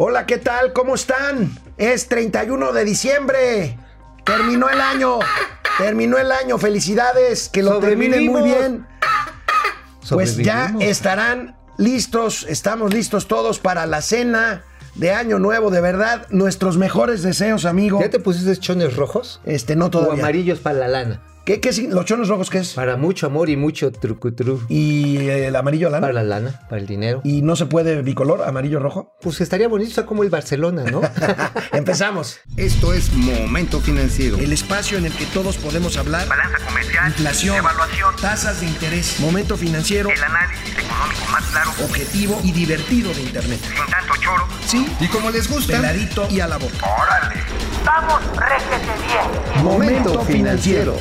Hola, ¿qué tal? ¿Cómo están? Es 31 de diciembre. Terminó el año. Terminó el año. Felicidades. Que lo terminen muy bien. Pues ya estarán listos. Estamos listos todos para la cena de Año Nuevo. De verdad, nuestros mejores deseos, amigo. ¿Ya te pusiste chones rojos? Este, no O todavía. amarillos para la lana. ¿Qué, qué, es- ¿Los chones rojos qué es? Para mucho amor y mucho trucutru. Y el amarillo lana. Para la lana, para el dinero. Y no se puede bicolor, amarillo rojo. Pues estaría bonito, está como el Barcelona, ¿no? Empezamos. Esto es Momento Financiero. El espacio en el que todos podemos hablar. balanza comercial, Inflación, evaluación, tasas de interés, momento financiero, el análisis económico más claro, objetivo y divertido de Internet. sin tanto choro. Sí, Y como les gusta, peladito y a la boca. ¡Órale! ¡Vamos, réjete bien! Momento financiero.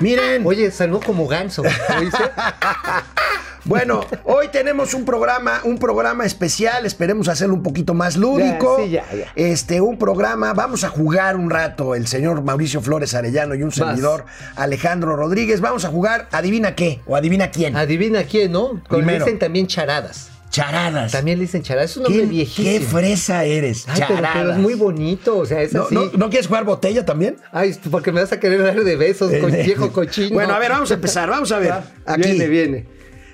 Miren, Oye, salió como ganso. ¿oíste? bueno, hoy tenemos un programa, un programa especial, esperemos hacerlo un poquito más lúdico. Ya, sí, ya, ya. Este, un programa, vamos a jugar un rato, el señor Mauricio Flores Arellano y un servidor Alejandro Rodríguez, vamos a jugar, adivina qué, o adivina quién. Adivina quién, ¿no? Con- dicen también charadas. Charadas. También le dicen charadas. Es un nombre ¿Quién- viejísimo. Qué fresa eres. Ay, Charadas. pero es muy bonito, o sea, es ¿No, así. no- no quieres jugar botella también? Ay, porque me vas a querer dar de besos con viejo cochino. Bueno, a ver, vamos a empezar, vamos a ver. Aquí. Viene, viene.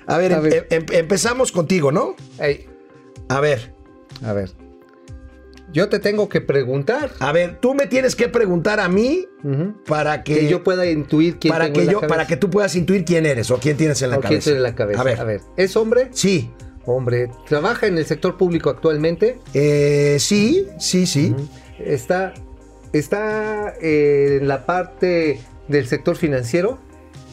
A ver, A em- ver. em- empezamos contigo, ¿no? Ey, A ver, a ver. Yo te tengo que preguntar a ver, tú me tienes que preguntar a mí para que, que yo pueda intuir quién para tengo que en la yo cabeza. para que tú puedas intuir quién eres o quién tienes en la O quién cabeza. tiene en la cabeza. A ver, ¿es hombre? sí, Hombre. ¿Trabaja en el sector público actualmente? eh, sí, sí, sí. ¿Está, está eh, en la parte del sector financiero?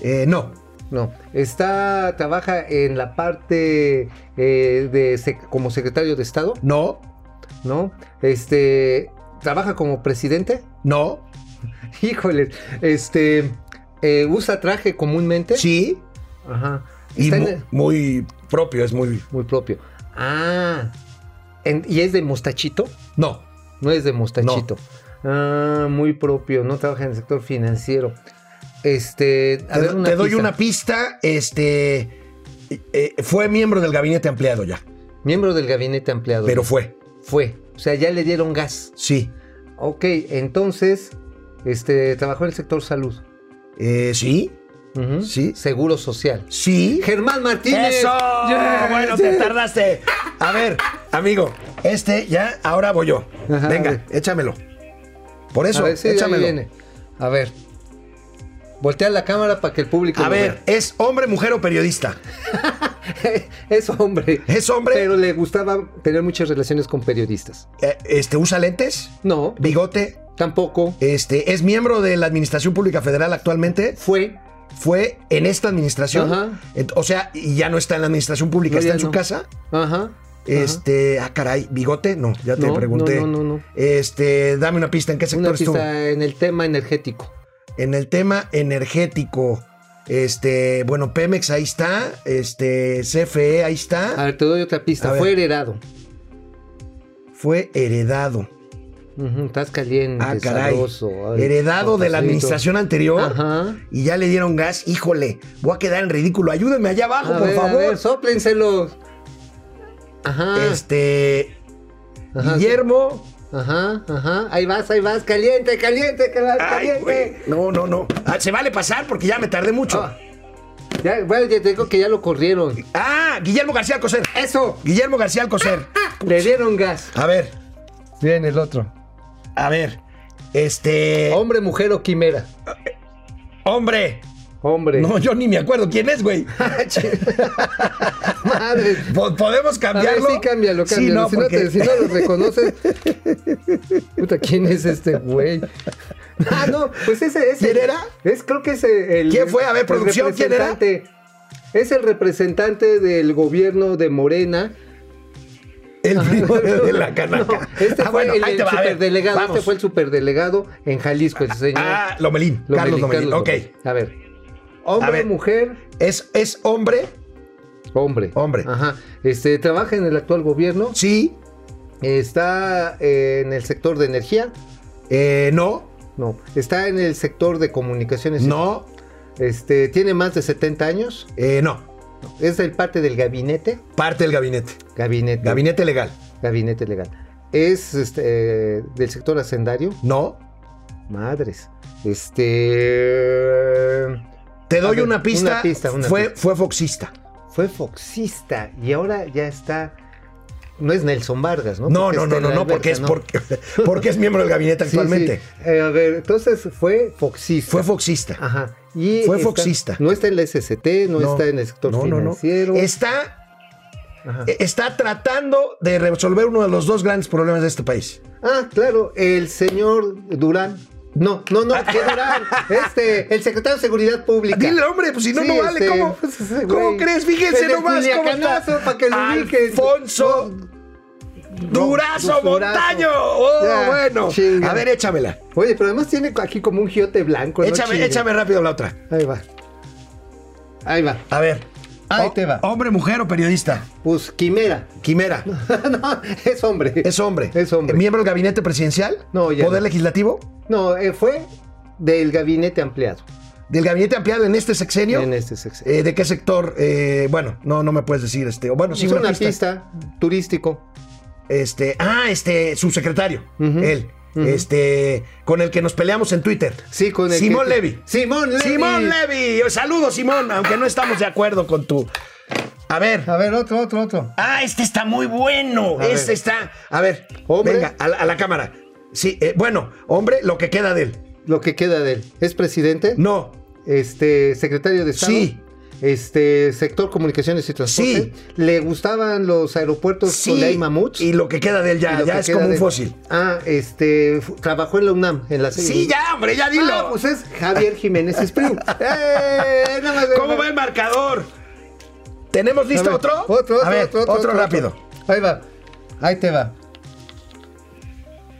Eh, no, No. ¿Está, trabaja en la parte eh, de sec- como secretario de Estado? no, ¿No? Este, ¿trabaja como presidente? no, Híjole, este, eh, ¿usa traje comúnmente? sí Ajá. Y mu- el- muy propio, es muy muy propio. Ah, en- ¿y es de mostachito? no. No es de mostachito. Ah, muy propio, no trabaja en el sector financiero. Este, a te ver, do- una te doy pista. una pista, este eh, fue miembro del gabinete ampliado ya, Miembro del gabinete ampliado. pero fue, Fue. O sea, ya le dieron gas. sí, Ok, entonces, este, trabajó en el sector salud. Eh, sí, Sí. Seguro social. sí. Germán Martínez. ¡Eso! Yeah. Bueno, te tardaste. A ver, amigo, este ya, ahora voy yo. Ajá, Venga, échamelo. Por eso, a ver, sí, ahí échamelo. viene. A ver. Voltea la cámara para que el público A lo ver, ¿es hombre, mujer o periodista? es hombre. ¿Es hombre? Pero le gustaba tener muchas relaciones con periodistas. Eh, este, ¿Usa lentes? No, ¿Bigote? tampoco. Este, ¿Es miembro de la Administración Pública Federal actualmente? Fue. ¿Fue en esta administración? Ajá. O sea, y ya no está en la Administración Pública, No, está en su no. casa. Ajá. Este, ah, caray, ¿bigote? No, ya te No, pregunté. no, no, no. Este, dame una pista, ¿en qué sector Una estuvo? en el tema energético. En el tema energético, este, bueno, Pemex ahí está, este, CFE ahí A está, ver, te doy otra A pista. ver. Fue heredado. fue heredado. Estás caliente, Ah, caray. sabroso. Ay, Heredado de la administración anterior Ajá. y ya le dieron gas. Híjole, voy a quedar en ridículo. Ayúdenme allá abajo, A por ver, a favor. ver, sóplenselos. Ajá. Este, Ajá, Guillermo. Ajá, ajá. Ahí vas, ahí vas. Caliente, caliente, Ay, caliente. güey. No, no, no. Ah, se vale pasar porque ya me tardé mucho. Ah. Ya, bueno, ya te digo que ya lo corrieron. Ah, Guillermo García Alcocer. Eso. Guillermo García Alcocer. Le dieron gas. A ver, Bien, el otro. A ver. Este. Hombre, mujer o quimera. Hombre. Hombre. No, yo ni me acuerdo quién es, güey. Madre. Po- ¿Podemos A ver, cambiarlo? sí, cámbialo, Sí, cámbialo. no, si, porque- no te- si no lo reconoces. Puta, ¿quién es este güey? Ah, no, pues ese es. ¿Quién era? Es, creo que es el. ¿Quién fue? A ver, producción, ¿quién era? Es el representante del gobierno de Morena. El primo de, la canaca. No, este Ah, fue bueno, el, el va, superdelegado. Este fue el superdelegado en Jalisco, ese señor. Ah, Lomelín. Lomelín, Carlos Lomelín. Carlos ok. A ver. Hombre, A ver. mujer, ¿Es, ¿Es hombre? hombre. Hombre. Ajá. Este, trabaja en el actual gobierno. Sí. Está eh, en el sector de energía. Eh, no. No. Está en el sector de comunicaciones. No. Este, ¿tiene más de 70 años? Eh, no, ¿Es del parte del gabinete? parte del gabinete. Gabinete. Gabinete legal. Gabinete legal. ¿Es este, eh, del sector hacendario? No. Madres. Este. Te doy ver, una pista. una pista, una fue, pista. fue foxista. Fue foxista y ahora ya está. No es Nelson Vargas, ¿no? No, no, no, no, no, porque es, porque, porque es miembro del gabinete Sí, actualmente. sí. Eh, a ver, entonces fue foxista. Fue foxista. Ajá. Y Fue está- foxista. No está en la SCT, no, está en el sector no, no, no. financiero. Está, Ajá. eh, está tratando de resolver uno de los dos grandes problemas de este país. Ah, claro, el señor Durán. No, no, no, ¿qué Durán? Este, el secretario de Seguridad Pública. Dile, hombre, pues si no, Sí, no vale. este, ¿Cómo, pues, ¿cómo crees? Fíjense nomás cómo está. Para que lo ubiquen. Durazo Durazo. Montaño. Oh, Ya, bueno. chinga. A ver, échamela. Oye, pero además tiene aquí como un giote blanco. Échame, rápido la otra. Ahí va. Ahí va. A ver. Ahí O- te va. ¿Hombre, mujer o periodista? Pues quimera. Quimera. no, es hombre. Es hombre. Es hombre. ¿Miembro del gabinete presidencial? No, ya ¿Poder no. legislativo? No, eh, fue del gabinete ampliado ¿Del gabinete ampliado en este sexenio? en este sexenio. Eh, ¿De qué sector? Eh, bueno, no, no me puedes decir este. Bueno, sí, es una, una pista. pista turístico. Este, ah, este, subsecretario. Ujú. Él. Este, con el que nos peleamos en Twitter. Sí, con el Simón que- Levy. Simón Levy. Simón Levy. Saludos, Simón, aunque no estamos de acuerdo con tu. A ver. A ver, otro, otro, otro. Ah, este está muy bueno. A este ver. está. A ver, Hombre. venga, a la, a la cámara. Sí, eh, bueno, hombre, lo que queda de él. Lo que queda de él. ¿Es presidente? No, Este, secretario de Estado. Sí. Este, sector comunicaciones y transporte. Sí. ¿Le gustaban los aeropuertos sí. donde hay mamuts? Y lo que queda de él ya, ya es como un fósil. Ah, este, trabajó en la UNAM, en la Sí, ya, hombre, ya dilo. Ah, pues es Javier Jiménez Espriu. ¡Eh! Nada más- ¿Cómo va el marcador? ¿Tenemos listo otro? Otro, otro, A ver, otro, otro, rápido. otro. Ahí va. Ahí te va.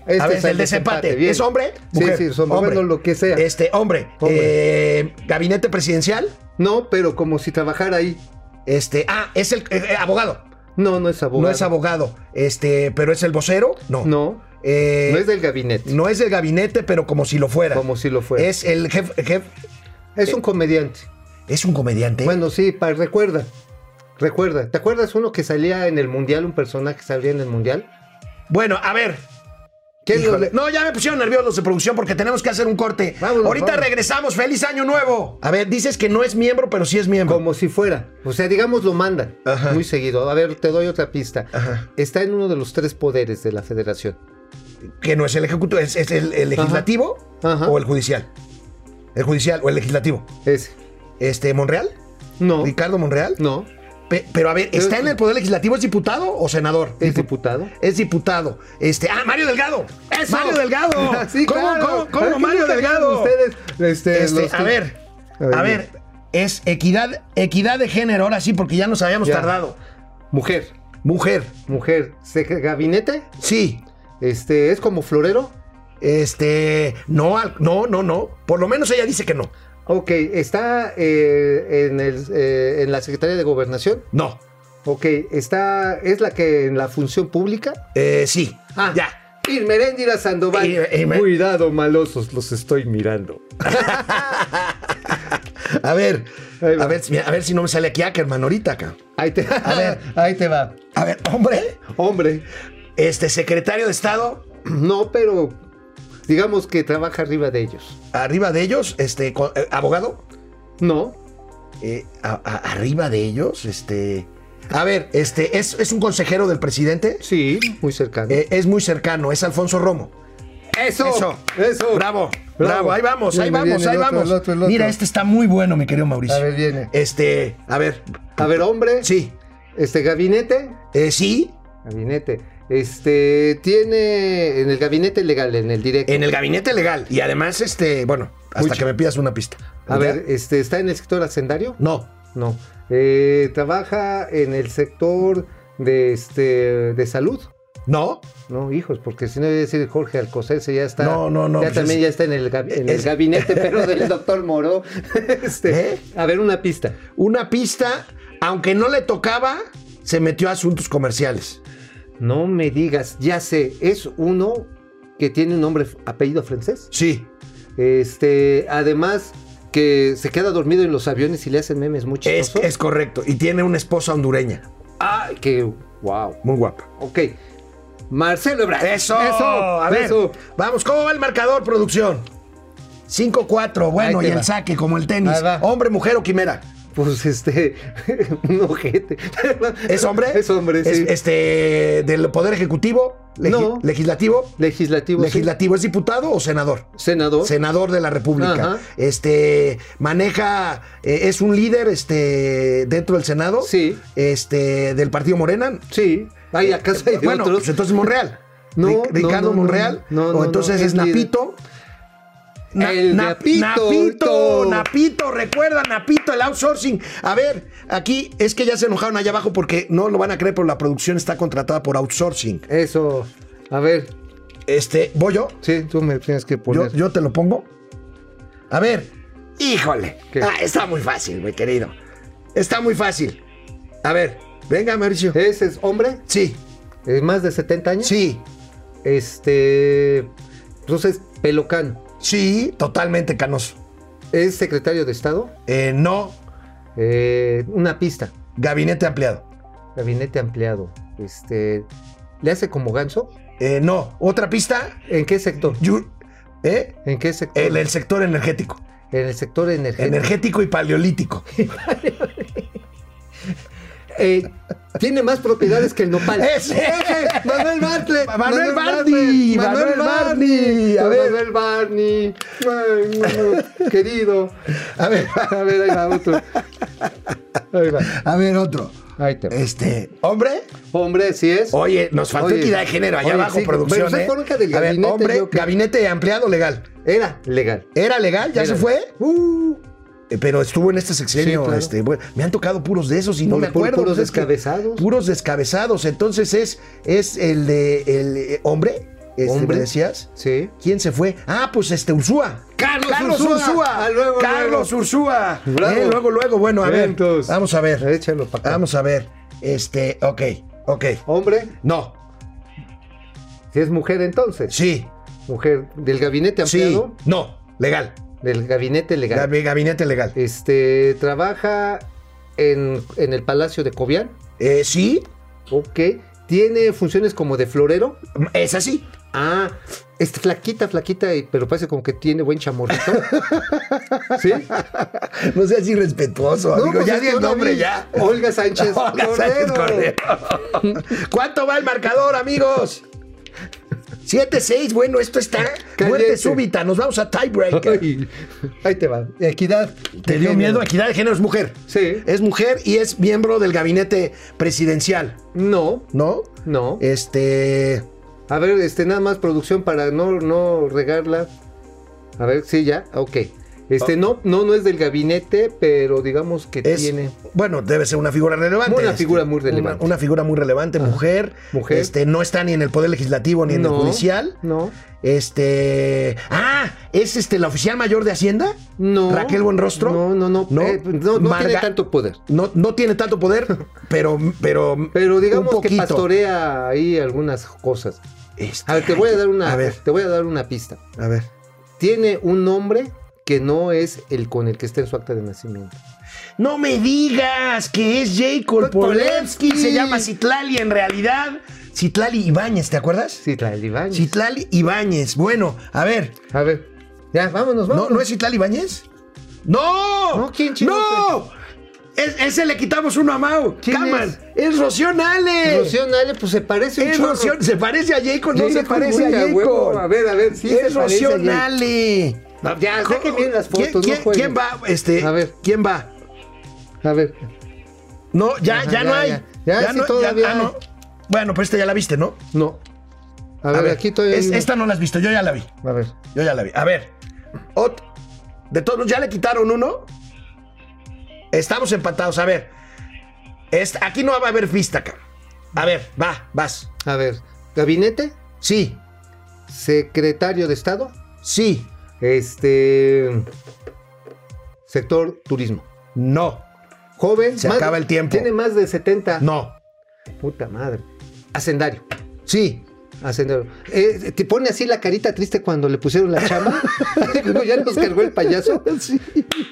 Este a ver, es el desempate. ¿Es hombre? Sí, Mujer. sí, es hombre. Bueno, lo que sea. Este, hombre. Hombre. Eh, gabinete presidencial. No, pero como si trabajara ahí. Este, ah, es el eh, eh, abogado. No, no es abogado. No es abogado. Este, pero es el vocero. No. No. Eh, no es del gabinete. no es del gabinete, pero como si lo fuera. Como si lo fuera. Es el jefe. jef- Es un comediante. es un comediante. Bueno, sí, pa- recuerda. Recuerda. ¿Te acuerdas uno que salía en el mundial, un personaje que salía en el mundial? Bueno, a ver. ¿Quién lo Híjole. le- No, ya me pusieron nerviosos los de producción porque tenemos que hacer un corte. Vámonos, Ahorita vámonos. regresamos. ¡Feliz año nuevo! A ver, dices que no es miembro, pero sí es miembro. Como si fuera. O sea, digamos, lo manda. Ajá. Muy seguido. A ver, te doy otra pista. Ajá. Está en uno de los tres poderes de la federación. Que no es el ejecutivo, es, es el, el legislativo Ajá. o el judicial. El judicial o el legislativo. Ese. Este, ¿Monreal? No. ¿Ricardo Monreal? No. Pe- pero a ver, ¿está Es- en el poder legislativo? ¿Es diputado o senador? ¿Es Dipu- diputado? Es diputado. Este, ah, Mario Delgado. ¡Eso! Mario Delgado. sí, ¿Cómo, claro. cómo, cómo, ¿Por qué Mario Delgado? Ustedes, este, Este, los a ver, A ver, a ver, es equidad, equidad de género, ahora sí, porque ya nos habíamos Ya. tardado. Mujer. Mujer, Mujer. ¿Sec- ¿Gabinete? sí. Este, ¿es como florero? Este, no, no, no, no. Por lo menos ella dice que no. Ok, ¿está eh, en, el, eh, en la Secretaría de Gobernación? No. Ok, ¿está, es la que en la función pública? Eh, sí. Ah, Ya. Irmeréndira Sandoval. Ir- Irme- Cuidado, malosos, los estoy mirando. A ver, a ver, si- a ver si no me sale aquí Ackerman ahorita acá. Ahí te, A ver. ahí te va. A ver, hombre, Hombre, este secretario de Estado, no, pero digamos que trabaja arriba de ellos. arriba de ellos, este, eh, abogado, No, eh, a- a- arriba de ellos, este. A ver, este, ¿es, es un consejero del presidente? sí, muy cercano. Eh, es muy cercano, es Alfonso Romo. eso, Eso, eso. Bravo, bravo, ahí vamos, ahí vamos, viene ahí el otro, vamos. el otro, el otro. Mira, este está muy bueno, mi querido Mauricio. A ver, viene. Este, a ver, A ver, hombre. sí, Este gabinete. eh, sí, Gabinete. Este tiene en el gabinete legal, en el directo. en el gabinete legal. Y además, este, bueno, hasta que me pidas una pista. A ver, este está en el sector hacendario. No, No. Eh, trabaja en el sector de este de salud. no, No, hijos, porque si no iba a decir Jorge Alcocer, ya está. No, no, no, Ya pues también es- ya está en el, en gabinete, pero del doctor Moro. Este, ¿Eh? A ver, una pista. una pista, aunque no le tocaba, se metió a asuntos comerciales. No me digas, ya sé, es uno que tiene un nombre, apellido francés. Sí, Este, además, que se queda dormido en los aviones y le hacen memes muy Es, es correcto. Y tiene una esposa hondureña. Ah, que wow. Muy guapa. Ok. Marcelo Ebrard. Eso, Eso. a ver. eso. Vamos, ¿cómo va el marcador, producción? 5-4, bueno, y el saque, como el tenis. Hombre, mujer o quimera. Pues este. un ojete. ¿Es hombre? Es hombre, sí. Es, este, del Poder Ejecutivo, legi- No. legislativo. Legislativo. sí. Legislativo, ¿es diputado o senador? Senador. Senador de la República. Ajá. Este maneja, eh, es un líder este, dentro del Senado. Sí. Este, del Partido Morena. Sí. Ay, ¿acaso hay de bueno, otros? pues entonces Monreal. No, Ri- Ricardo no, no, no, Monreal. no, no, o entonces es. Napito. Na- El Na- Napito, Napito. Napito, recuerda, Napito, el outsourcing. A ver, aquí es que ya se enojaron allá abajo porque no lo van a creer, pero la producción está contratada por outsourcing. Eso. A ver. Este, ¿voy yo? Sí, tú me tienes que poner. yo te lo pongo. A ver, híjole. Ah, está muy fácil, mi querido. Está muy fácil. A ver, venga, Mauricio. ¿Ese es hombre? Sí, ¿Es más de 70 años? sí, Este. Entonces, Pelocano. Sí, totalmente canoso. ¿Es secretario de Estado? Eh, no, Eh, una pista. gabinete ampliado. Gabinete ampliado. Este. ¿Le hace como ganso? Eh, no, otra pista. ¿En qué sector? ¿eh? ¿En qué sector? En el sector energético. En el sector energético. Energético y paleolítico. Eh, tiene más propiedades que el nopal. ¡Ese! Manuel Bartlett. Manuel Barney, Manuel Barney. A ver. Manuel Barney. Ay, querido. A ver, A ver, ahí va otro. Ahí va. a ver, otro. Ahí te. Este, hombre. Hombre, sí es. Oye, nos faltó Oye, equidad de género allá oye, abajo, sí, producción. pero ¿sabes ¿eh? del a ver, gabinete hombre, gabinete ampliado legal. Era legal. ¿Era legal? ¿Ya Era. se fue? Uh, pero estuvo en este sexenio. Sí, claro. este, bueno, me han tocado puros de esos y no me acuerdo. puros pues es que- descabezados. puros descabezados. Entonces es, es el de el eh, hombre. Este, Hombre. ¿Me decías? Sí. ¿Quién se fue? Ah, pues este Ursúa. Carlos Ursúa. Ah, luego, Carlos Ursúa. Bravo. Eh, luego, luego, bueno, a ver. Vamos a ver. Échalo para acá. Vamos a ver. Este, ok, ok. Hombre, No, si es mujer entonces. sí, Mujer del gabinete sí, ampliado. no, legal. Del gabinete legal. Gabi- Gabinete legal. Este, trabaja en, en el Palacio de Cobian. Eh, sí, Ok. Tiene funciones como de florero. es así. Ah, este, flaquita, flaquita, pero parece como que tiene buen chamorrito. ¿Sí? No seas irrespetuoso, amigo. pues ya es di el nombre vi. ya. Olga Sánchez. Olga Sánchez. Cordero. ¿Cuánto va el marcador, amigos? 7-6, bueno, esto está Caliente. muerte súbita. Nos vamos a tiebreaker. Ahí te va. Equidad. ¿Te dio miedo? Equidad de género es mujer. Sí. Es mujer y es miembro del gabinete presidencial, No, ¿no? no. Este. A ver, este, nada más producción para no, no regarla. A ver, sí, ya, ok. Este, no, no, no es del gabinete, pero digamos que Es, tiene. Bueno, debe ser una figura relevante. Una este, figura muy relevante. Una, figura muy relevante, mujer. mujer. Este, no está ni en el poder legislativo ni en el judicial. No. Este. Ah, ¿es este la oficial mayor de Hacienda? No. ¿Raquel Buenrostro? No, no, no. No, eh, no, no Marga- tiene tanto poder. No, no tiene tanto poder, pero. Pero, Pero digamos un que pastorea ahí algunas cosas. Este, A ver, te voy a dar una. A ver, Te voy a dar una pista. a ver. Tiene un nombre que no es el con el que está en su acta de nacimiento. No me digas que es Jacob. Polensky. Se llama Citlali en realidad. Citlali Ibáñez, ¿te acuerdas? El Ibáñez. Citlali Ibáñez. Bueno, a ver. A ver. Ya, vámonos, ¿No, vámonos. ¿no es Citlali Ibáñez? ¡No! No, ¿quién ¡No! Es- ese le quitamos uno a Mau. ¿Quién Caman. es? Es, Rocío Nale. Rocío Nale, pues se parece un Es. Rocío- Se parece a Jacob, no se parece a Jacob. A ver, a ver, sí es Rocío. Nale. No, ya, saquen bien las ¿Quién- fotos, ¿Quién, no jueguen. quién va? Este, A ver. ¿Quién va? A ver. No, ya, Ajá, ya no ya, hay. ya. Ya, sí, no, todavía ah, no. Bueno, pues esta ya la viste, ¿no? No. A, ver, aquí todavía. es- esta no la has visto, yo ya la vi. A ver. Yo ya la vi. A ver. ot- de todos, ¿ya le quitaron uno? Estamos empatados. A ver. Esta- aquí no va a haber pista, cabrón. A ver, va, vas. A ver. Gabinete, Sí, secretario de Estado, sí, este. Sector turismo. no, Joven. Se acaba el tiempo. Tiene más de 70. no, Puta madre. Hacendario. sí, Hacendado. Eh, ¿Te pone así la carita triste cuando le pusieron la chama? Como ya nos cargó el payaso.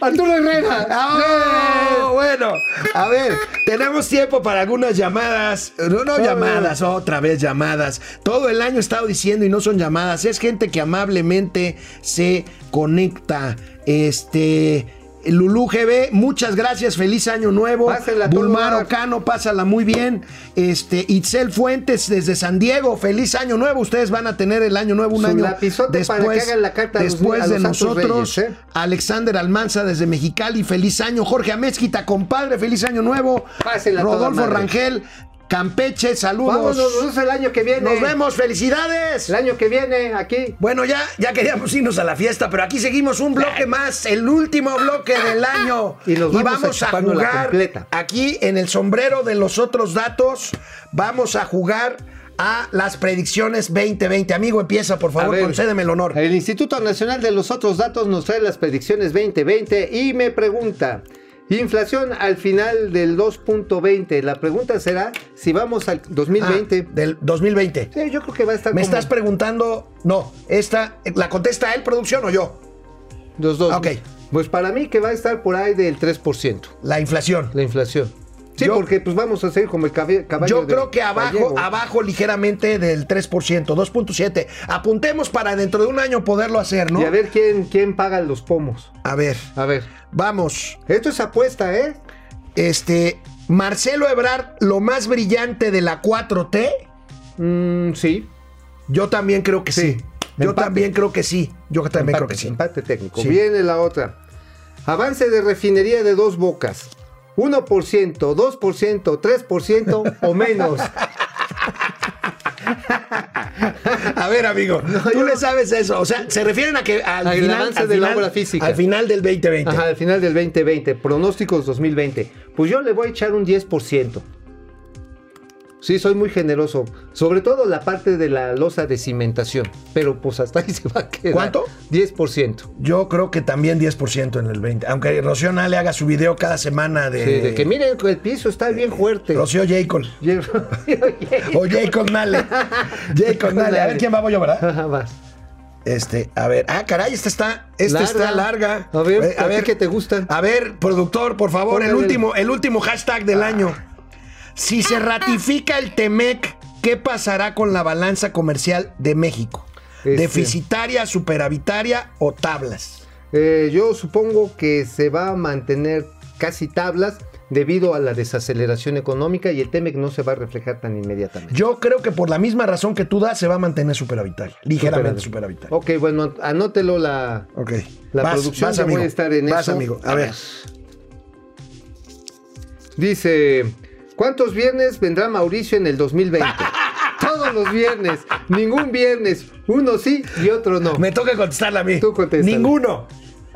Arturo Herrera. ¡Ah! Bueno, a ver, tenemos tiempo para algunas llamadas. No, no llamadas, otra vez llamadas. Todo el año he estado diciendo y no son llamadas. Es gente que amablemente se conecta. Este. Lulú GB, muchas gracias, feliz año nuevo. Pásela a todo Bulmar dar. Ocano, pásala muy bien. Este, Itzel Fuentes desde San Diego, feliz año nuevo. Ustedes van a tener el año nuevo un Su año lapizote para que hagan la carta a los- después a de nosotros. Reyes, ¿eh? Alexander Almanza desde Mexicali, feliz año. Jorge Amezquita, compadre, feliz año nuevo. Pásela a toda Rodolfo. Rangel, Campeche, saludos. Vámonos, nos vemos el año que viene. Nos vemos, felicidades. El año que viene, aquí. Bueno, ya, ya queríamos irnos a la fiesta, pero aquí seguimos un bloque más, el último bloque del año. Y nos vamos a jugar aquí en el sombrero de los otros datos. Vamos a jugar a las predicciones 2020. Amigo, empieza, por favor, ver, concédeme el honor. El Instituto Nacional de los Otros Datos nos trae las predicciones 2020 y me pregunta, inflación al final del 2.20. La pregunta será si vamos al 2020. Ah, del 2020. Sí, yo creo que va a estar Me como estás preguntando, no, esta, ¿la contesta él, producción o yo? los dos. Ok. Pues para mí que va a estar por ahí del 3%, La inflación. la inflación. Sí, Yo- porque pues vamos a hacer como el caballo Yo creo que abajo, gallego. abajo ligeramente del 3%, 2.7. Apuntemos para dentro de un año poderlo hacer, ¿no? Y a ver quién, quién paga los pomos. A ver, A ver. vamos. Esto es apuesta, ¿eh? Este, Marcelo Ebrard, lo más brillante de la 4T. Mm, sí. Yo también creo que sí. Sí. Yo Empate. también creo que sí. Yo también empate, creo que sí. Empate técnico. Sí. Viene la otra. Avance de refinería de dos bocas. 1%, 2%, 3% o menos. A ver, amigo, tú le sabes eso. O sea, se refieren a que al, Al final, avance al de la obra física. Al final del 2020. Ajá, al final del 2020. Pronósticos 2020. Pues yo le voy a echar un 10%. Sí, soy muy generoso. Sobre todo la parte de la losa de cimentación. Pero pues hasta ahí se va a quedar. ¿Cuánto? 10%. Yo creo que también 10% en el 20. Aunque Rocío Nale haga su video cada semana de. Sí, de que miren, el piso está bien fuerte. Rocío Jacob. O Jacob Nale. Jacob Nale. A ver quién va, voy yo, ¿verdad? Ajá, vas. Este, a ver. Ah, caray, esta está. Esta Larga. está larga. A ver, Eh, ¿a ti qué te gustan? A ver, productor, por favor, Ponle el el- último, el último hashtag del año. Si se ratifica el TEMEC, ¿qué pasará con la balanza comercial de México? Este- ¿Deficitaria, superavitaria o tablas? Eh, yo supongo que se va a mantener casi tablas debido a la desaceleración económica y el TEMEC no se va a reflejar tan inmediatamente. Yo creo que por la misma razón que tú das, se va a mantener superavitaria. Ligeramente superavitaria. Ok, bueno, anótelo la... La producción ya voy a estar en Vas, eso. amigo. A, A ver. ver. Dice, ¿cuántos viernes vendrá Mauricio en el 2020? Todos los viernes, ningún viernes, uno sí y otro no. Me toca contestarla a mí. Tú contéstala. Ninguno.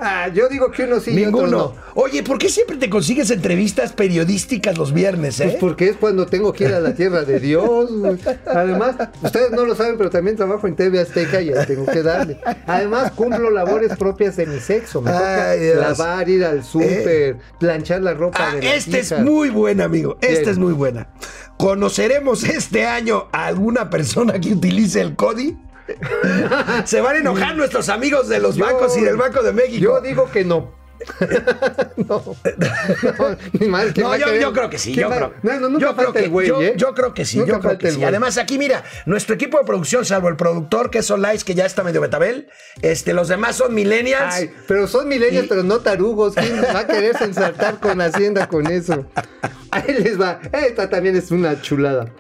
Ah, yo digo que uno sí y Ninguno. otro no. Oye, ¿por qué siempre te consigues entrevistas periodísticas los viernes, eh? Pues porque es cuando tengo que ir a la tierra de Dios. güey. Además, ustedes no lo saben, pero también trabajo en TV Azteca y tengo que darle. Además, cumplo labores propias de mi sexo. Me toca Ay, Dios. lavar, ir al súper, planchar la ropa Ah, de las esta es hijas. muy buena, amigo. Esta Bien. es muy buena. ¿Conoceremos este año a alguna persona que utilice el CODI? Se van a enojar nuestros amigos de los Yo- bancos y del Banco de México. Yo digo que no. no. no. Ni mal, ¿quién No, a yo, creo que sí. ¿Quién Yo creo, No, no, nunca yo creo que, el güey, yo, ¿eh? yo creo que sí. Nunca yo creo que sí. Además, aquí, mira, nuestro equipo de producción, salvo el productor, que es Solais, que ya está medio betabel, este, los demás son millennials. Ay, pero son milenios, Y- pero no tarugos. ¿Quién va a querer ensartar con Hacienda con eso? Ahí les va. Esta también es una chulada.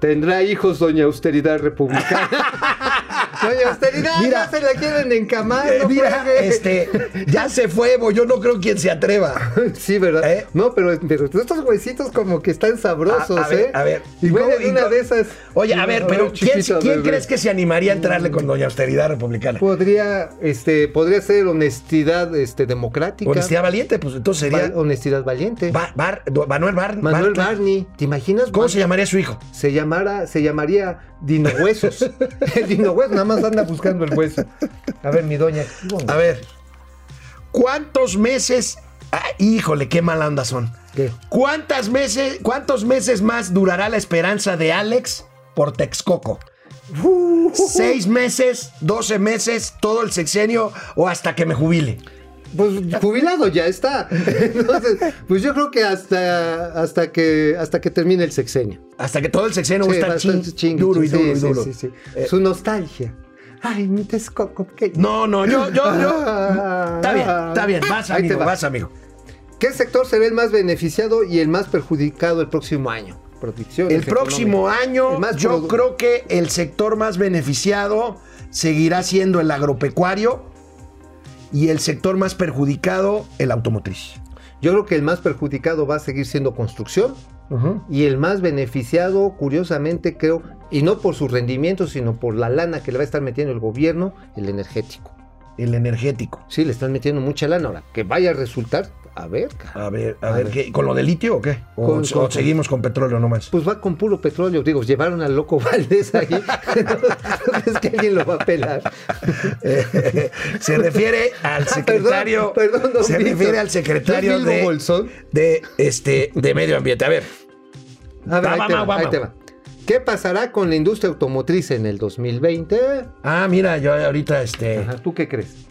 Tendrá hijos Doña Austeridad Republicana. Doña Austeridad, Mira. ya se la quieren encamar. Eh, no mira, este, ya se fue, yo no creo quien se atreva. Sí, ¿verdad? ¿Eh? No, pero, pero estos huesitos como que están sabrosos, A- a ver, ¿eh? a ver. Y cómo- en una cómo- de esas. Oye, a ver, pero ¿quién, quién crees que se animaría a entrarle con Doña Austeridad Republicana? podría, este, podría ser honestidad, este, democrática? Honestidad valiente, pues entonces sería Va- honestidad valiente. Ba- Bar- do- Manuel Bar- Manuel. Barney, ¿te imaginas? ¿Cómo se llamaría su hijo? se llamara, se llamaría Dino Huesos. el Dino Huesos nada más anda buscando el hueso. A ver, mi doña. A ver, ¿cuántos meses? Ah, híjole, qué mala onda son. ¿Qué? ¿Cuántas meses, ¿Cuántos meses más durará la esperanza de Alex por Texcoco? Seis meses, 12 meses, todo el sexenio o hasta que me jubile. Pues jubilado ya está. Entonces, pues yo creo que hasta, hasta que hasta que termine el sexenio. Hasta que todo el sexenio va a Sí, estar bastante chin- chingue, duro y sí, duro y duro. sí. Eh, Su nostalgia. Ay, mi Texcoco. no, no, yo, yo, yo. Está bien, está bien. Vas, Ahí te amigo, va. vas, amigo. ¿Qué sector se ve el más beneficiado y el más perjudicado el próximo año? Predicciones El próximo año, más yo creo que el sector más beneficiado seguirá siendo el agropecuario y el sector más perjudicado, el automotriz. Yo creo que el más perjudicado va a seguir siendo construcción y el más beneficiado, curiosamente, creo, y no por su rendimiento, sino por la lana que le va a estar metiendo el gobierno, el energético. El energético. Sí, le están metiendo mucha lana. Ahora, que vaya a resultar, a ver, A ver, a, A ver, ver. ¿qué? ¿con lo de litio o qué? ¿O, Con- o con- seguimos con petróleo nomás? pues va con puro petróleo. Digo, llevaron al loco Valdés ahí. ¿No crees que alguien lo va a pelar? Eh, se refiere al secretario. Ah, Perdón, perdón, don se Víctor. refiere al secretario ¿No es de, de, este, de medio ambiente. A ver, A ver, ahí, va, te va, ahí va. ¿Qué pasará con la industria automotriz en el 2020? ah, mira, yo ahorita, este, Ajá, ¿Tú qué crees?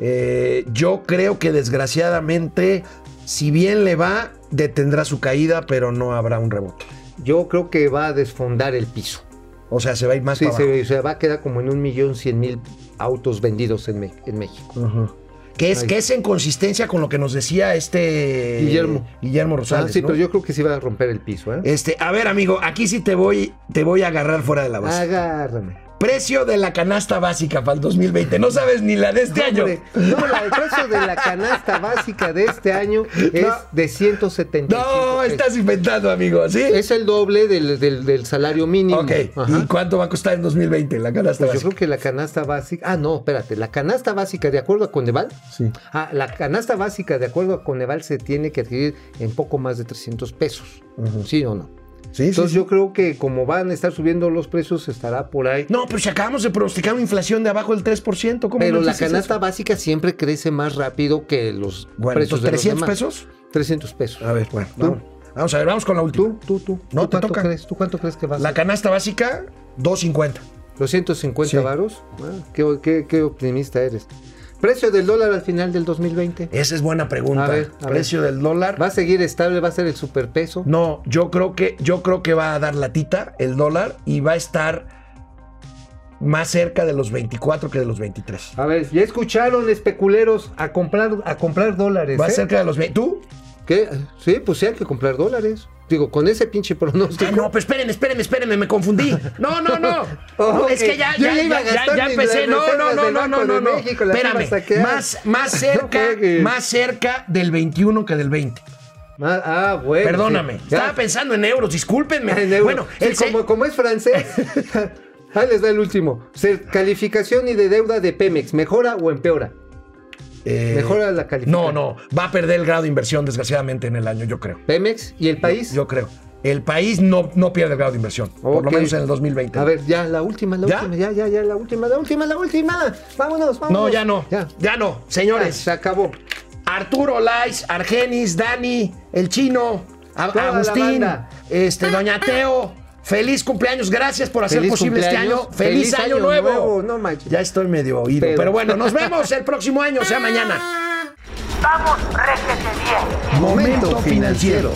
eh, yo creo que desgraciadamente, si bien le va, detendrá su caída, pero no habrá un rebote. Yo creo que va a desfondar el piso. O sea, se va a ir más Sí, para abajo. se, se va a quedar como en un millón cien mil autos vendidos en, en México. Ujú. Que es, que es en consistencia con lo que nos decía este Guillermo. Guillermo Ah, Rosales. sí, ¿no? pero yo creo que sí va a romper el piso, ¿eh? Este, a ver, amigo, aquí sí te voy, te voy a agarrar fuera de la base. Agárrame. Precio de la canasta básica para el 2020. No sabes ni la de este año. No, la- el precio de la canasta básica de este año es No. de 175 No, pesos. estás inventando, amigo, ¿sí? Es el doble del, del- del salario mínimo. ok. Ajá. ¿Y cuánto va a costar en 2020 la canasta Pues yo básica? creo que la canasta básica. Ah, no, espérate. La canasta básica, de acuerdo a Coneval. Sí. Ah, la canasta básica, de acuerdo a Coneval, se tiene que adquirir en poco más de 300 pesos. ¿Sí o no? Sí, Entonces sí, yo creo que como van a estar subiendo los precios, estará por ahí. No, pero si acabamos de pronosticar una inflación de abajo del 3%, ¿cómo Pero no la canasta eso? básica siempre crece más rápido que los Bueno, precios entonces, de los 300 demás. pesos. 300 pesos. A ver, bueno, ¿Tú? vamos. Vamos a ver, vamos con la última. ¿Tú, tú, tú. No, ¿Tú te cuánto toca. crees? ¿Tú cuánto crees que va a La canasta básica, 250. ¿Los 150 Sí. varos? Ah, qué, qué- qué optimista eres. ¿Precio del dólar al final del 2020? Esa es buena pregunta. A ver, a ver. Precio del dólar. ¿Va a seguir estable? ¿Va a ser el superpeso? No, yo creo que yo creo que va a dar latita el dólar y va a estar más cerca de los 24 que de los 23. A ver, ya escucharon especuleros a comprar, a comprar dólares. Va ¿eh? cerca de los 20. ¿Tú? ¿Qué? Sí, pues sí hay que comprar dólares. Digo, con ese pinche pronóstico. Ah, no, pero espérenme, espérenme, espérenme, me confundí. No, no, no. No, Ok, Es que ya, ya, ya iba a ya, ya, empecé. No, no, no, no, no, no, no. México, Espérame. Más, más cerca, más cerca del 21 que del 20. Ah, ah, bueno. Perdóname. sí. Estaba pensando en euros, discúlpenme. En euro. Bueno, Sí, el como, como es francés. Ahí les da el último. Calificación y de deuda de Pemex, ¿mejora o empeora? Eh, Mejora la calificación. No, no. Va a perder el grado de inversión, desgraciadamente, en el año, yo creo. Pemex y el país. Yo creo. El país no, no pierde el grado de inversión. Por lo menos en el 2020. A ver, ya, la última, la ¿Ya? última, ya, ya, ya, la última, la última, la última. Vámonos, vámonos. No, ya no. Ya. Ya no. Ya, Señores. se acabó. Arturo Lais, Argenis, Dani, el chino, Toda Agustín, este, Doña Teo. Feliz cumpleaños, gracias por hacer Feliz posible este año. Feliz, feliz año, año nuevo. nuevo, no manches. Ya estoy medio oído, Pero- pero bueno, nos vemos el próximo año, sea mañana. Vamos, réjete bien. Momento financiero.